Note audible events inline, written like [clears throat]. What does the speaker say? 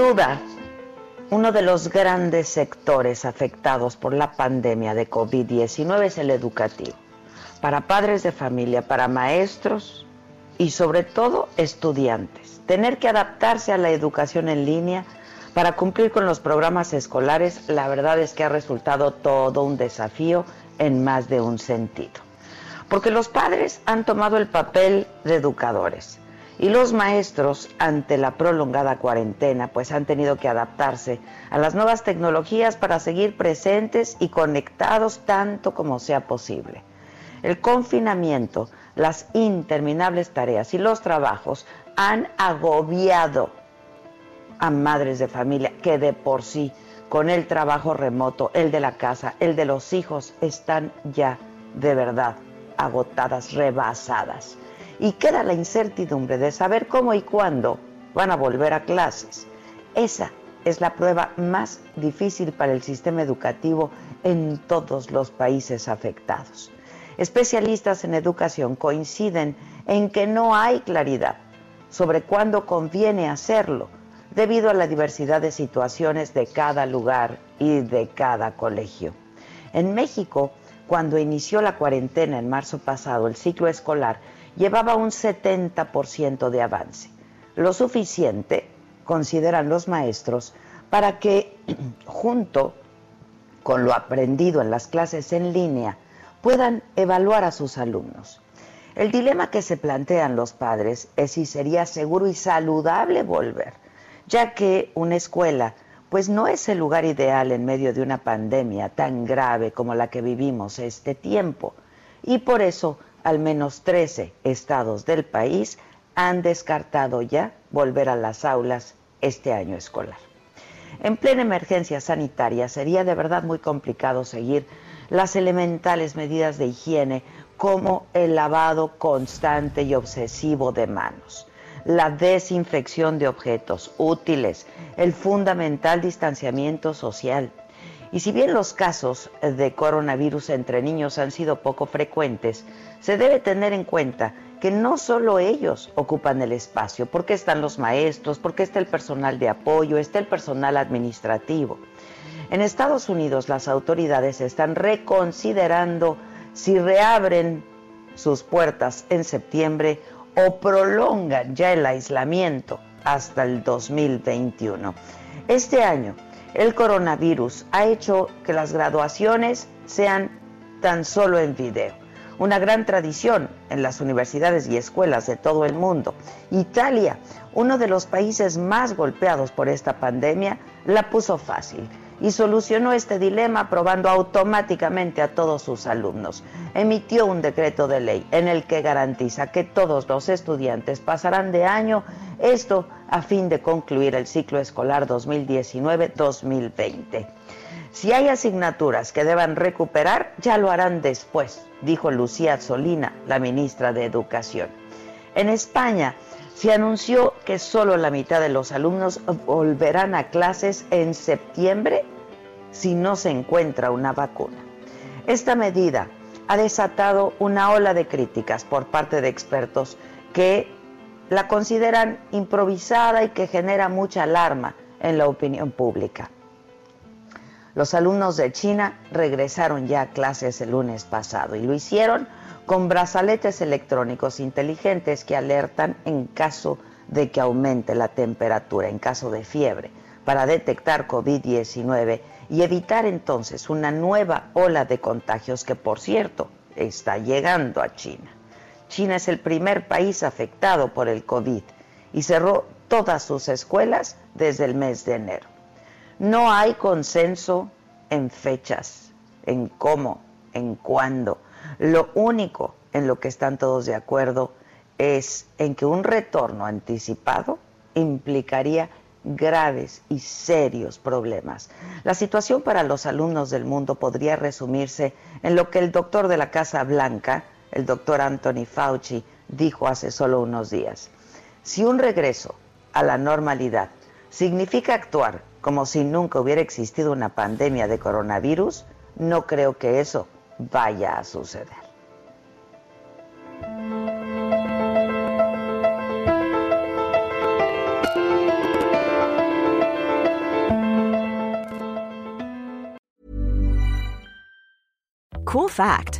Duda, uno de los grandes sectores afectados por la pandemia de COVID-19 es el educativo. Para padres de familia, para maestros y sobre todo estudiantes. Tener que adaptarse a la educación en línea para cumplir con los programas escolares, la verdad es que ha resultado todo un desafío en más de un sentido. Porque los padres han tomado el papel de educadores y los maestros, ante la prolongada cuarentena, pues han tenido que adaptarse a las nuevas tecnologías para seguir presentes y conectados tanto como sea posible. El confinamiento, las interminables tareas y los trabajos han agobiado a madres de familia que de por sí, con el trabajo remoto, el de la casa, el de los hijos, están ya de verdad agotadas, rebasadas y queda la incertidumbre de saber cómo y cuándo van a volver a clases. Esa es la prueba más difícil para el sistema educativo en todos los países afectados. Especialistas en educación coinciden en que no hay claridad sobre cuándo conviene hacerlo, debido a la diversidad de situaciones de cada lugar y de cada colegio. En México, cuando inició la cuarentena en marzo pasado, el ciclo escolar llevaba un 70% de avance, lo suficiente, consideran los maestros, para que [clears throat] junto con lo aprendido en las clases en línea puedan evaluar a sus alumnos. El dilema que se plantean los padres es si sería seguro y saludable volver, ya que una escuela pues no es el lugar ideal en medio de una pandemia tan grave como la que vivimos este tiempo. Y por eso al menos 13 estados del país han descartado ya volver a las aulas este año escolar. En plena emergencia sanitaria sería de verdad muy complicado seguir las elementales medidas de higiene como el lavado constante y obsesivo de manos, la desinfección de objetos útiles, el fundamental distanciamiento social. Y si bien los casos de coronavirus entre niños han sido poco frecuentes, se debe tener en cuenta que no solo ellos ocupan el espacio, porque están los maestros, porque está el personal de apoyo, está el personal administrativo. En Estados Unidos las autoridades están reconsiderando si reabren sus puertas en septiembre o prolongan ya el aislamiento hasta el 2021. Este año, el coronavirus ha hecho que las graduaciones sean tan solo en video una gran tradición en las universidades y escuelas de todo el mundo. Italia, uno de los países más golpeados por esta pandemia, la puso fácil y solucionó este dilema aprobando automáticamente a todos sus alumnos. Emitió un decreto de ley en el que garantiza que todos los estudiantes pasarán de año, esto a fin de concluir el ciclo escolar 2019-2020. Si hay asignaturas que deban recuperar, ya lo harán después, dijo Lucía Solina, la ministra de Educación. En España se anunció que solo la mitad de los alumnos volverán a clases en septiembre si no se encuentra una vacuna. Esta medida ha desatado una ola de críticas por parte de expertos que la consideran improvisada y que genera mucha alarma en la opinión pública. Los alumnos de China regresaron ya a clases el lunes pasado y lo hicieron con brazaletes electrónicos inteligentes que alertan en caso de que aumente la temperatura, en caso de fiebre, para detectar COVID-19 y evitar entonces una nueva ola de contagios que, por cierto, está llegando a China. China es el primer país afectado por el COVID y cerró todas sus escuelas desde el mes de enero. No hay consenso en fechas, en cómo, en cuándo. Lo único en lo que están todos de acuerdo es en que un retorno anticipado implicaría graves y serios problemas. La situación para los alumnos del mundo podría resumirse en lo que el doctor de la Casa Blanca, el doctor Anthony Fauci, dijo hace solo unos días. Si un regreso a la normalidad significa actuar como si nunca hubiera existido una pandemia de coronavirus, no creo que eso vaya a suceder. Cool fact